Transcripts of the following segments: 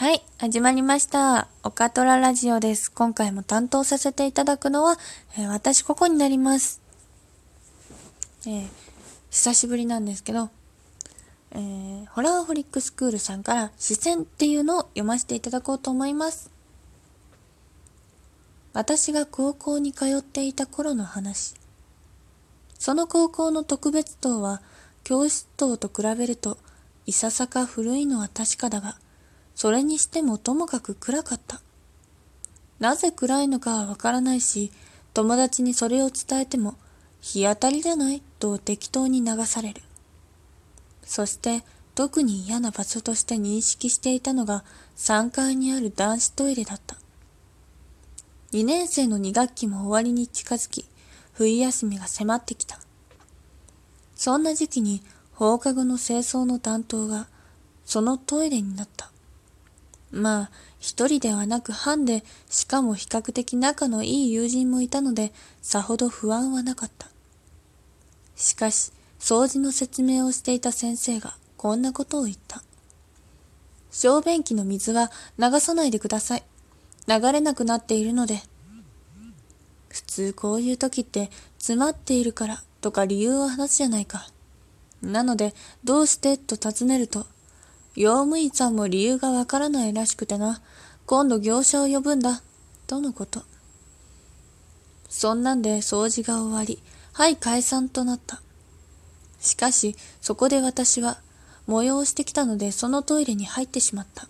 はい、始まりました。オカトララジオです。今回も担当させていただくのは、えー、私ここになります。えー、久しぶりなんですけど、えー、ホラーホリックスクールさんから視線っていうのを読ませていただこうと思います。私が高校に通っていた頃の話。その高校の特別棟は教室棟と比べるといささか古いのは確かだが、それにしてもともかく暗かった。なぜ暗いのかはわからないし、友達にそれを伝えても、日当たりじゃないと適当に流される。そして特に嫌な場所として認識していたのが3階にある男子トイレだった。2年生の2学期も終わりに近づき、冬休みが迫ってきた。そんな時期に放課後の清掃の担当がそのトイレになった。まあ、一人ではなく班で、しかも比較的仲のいい友人もいたので、さほど不安はなかった。しかし、掃除の説明をしていた先生が、こんなことを言った。小便器の水は流さないでください。流れなくなっているので。普通こういう時って詰まっているからとか理由を話すじゃないか。なので、どうして？と尋ねると、用務員さんも理由がわからないらしくてな。今度業者を呼ぶんだ。とのこと。そんなんで掃除が終わり、はい解散となった。しかし、そこで私は、催してきたのでそのトイレに入ってしまった。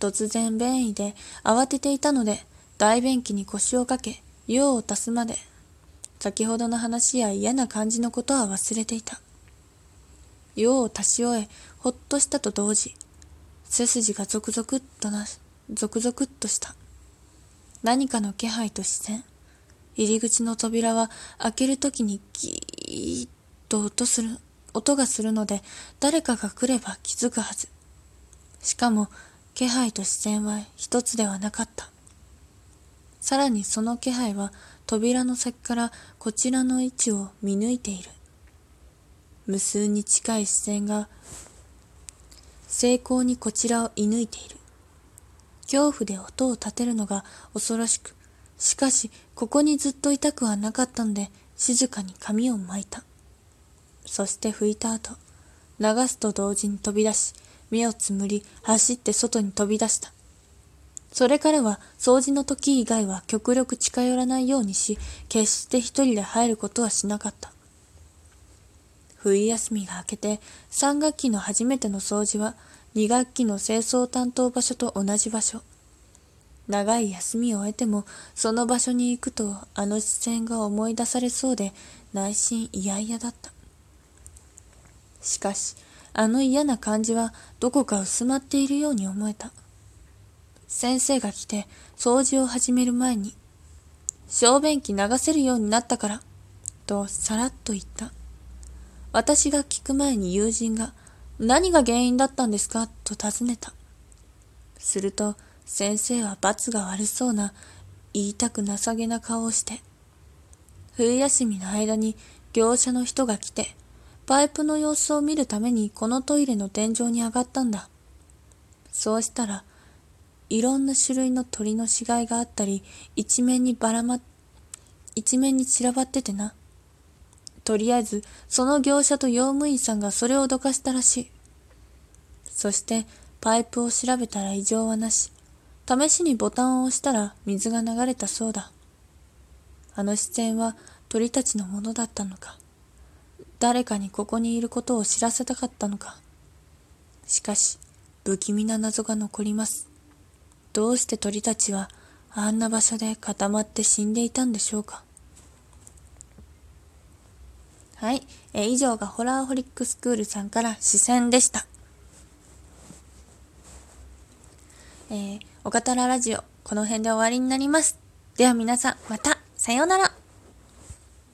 突然便意で慌てていたので、大便器に腰をかけ、用を足すまで、先ほどの話や嫌な感じのことは忘れていた。用を足し終え、ほっとしたと同時、背筋がゾクゾクっとな、ゾクゾクっとした。何かの気配と視線。入り口の扉は開けるときにギーッと音する、音がするので、誰かが来れば気づくはず。しかも、気配と視線は一つではなかった。さらにその気配は扉の先からこちらの位置を見抜いている。無数に近い視線が精巧にこちらを射抜いている。恐怖で音を立てるのが恐ろしく、しかしここにずっといたくはなかったので静かに髪を巻いた。そして拭いた後、流すと同時に飛び出し、目をつむり走って外に飛び出した。それからは掃除の時以外は極力近寄らないようにし、決して一人で入ることはしなかった。冬休みが明けて3学期の初めての掃除は2学期の清掃担当場所と同じ場所。長い休みを得てもその場所に行くとあの視線が思い出されそうで内心嫌々だった。しかしあの嫌な感じはどこか薄まっているように思えた。先生が来て掃除を始める前に小便器流せるようになったからとさらっと言った。私が聞く前に友人が、何が原因だったんですか？と尋ねた。すると、先生は罰が悪そうな、言いたく情けな顔をして、冬休みの間に業者の人が来て、パイプの様子を見るためにこのトイレの天井に上がったんだ。そうしたら、いろんな種類の鳥の死骸があったり、一面にばらま、一面に散らばっててな。とりあえず、その業者と用務員さんがそれをどかしたらしい。そして、パイプを調べたら異常はなし。試しにボタンを押したら水が流れたそうだ。あの視線は鳥たちのものだったのか。誰かにここにいることを知らせたかったのか。しかし、不気味な謎が残ります。どうして鳥たちはあんな場所で固まって死んでいたんでしょうか。はい。えー、以上がホラーホリックスクールさんから視線でした。えー、おかたらラジオ、この辺で終わりになります。では皆さん、また、さようなら。